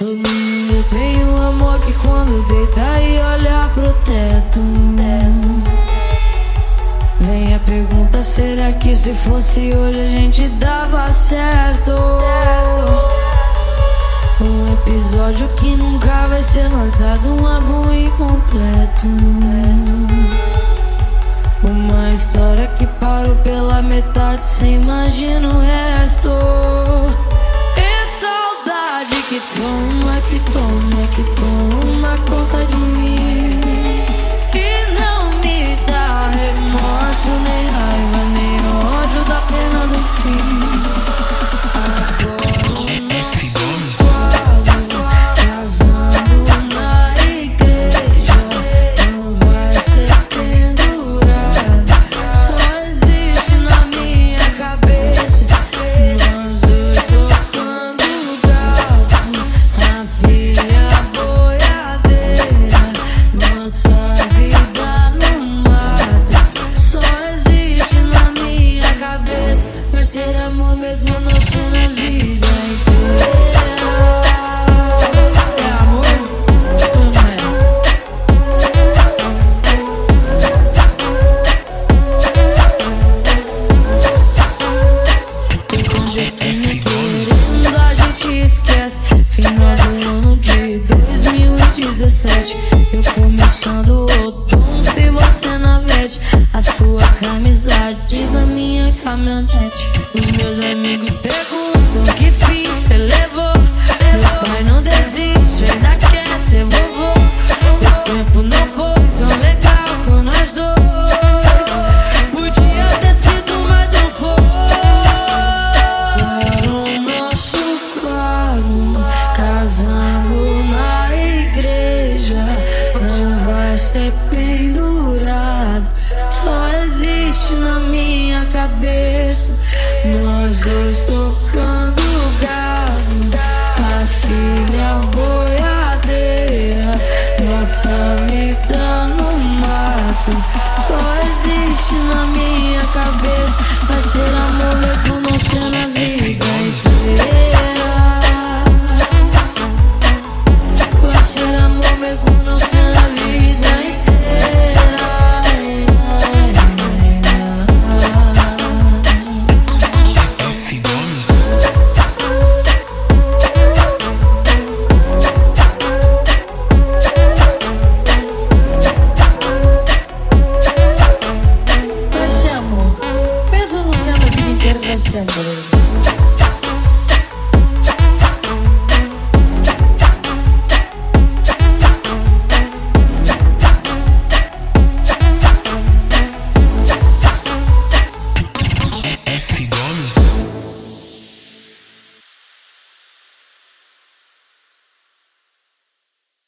Todo mundo tem um amor que quando deita e olha pro teto. Vem a pergunta: será que se fosse hoje a gente dava certo? Um episódio que nunca vai ser lançado, um álbum incompleto. Uma história que parou pela metade, cê imagina o resto. E saudade que toma, que toma, Eu começando o outono e você na vete. A sua camisa diz Os meus amigos perguntam o que fiz, você levou? Meu pai não desiste, ainda quer ser vovô. O tempo não foi tão legal com nós dois. Podia ter sido, mas não foi para o nosso quadro, casando na igreja, não vai ser pendurado, existe na minha cabeça. Nós dois tocando gado, a filha boiadeira, nossa vida no mato, só existe na minha cabeça. Assembly.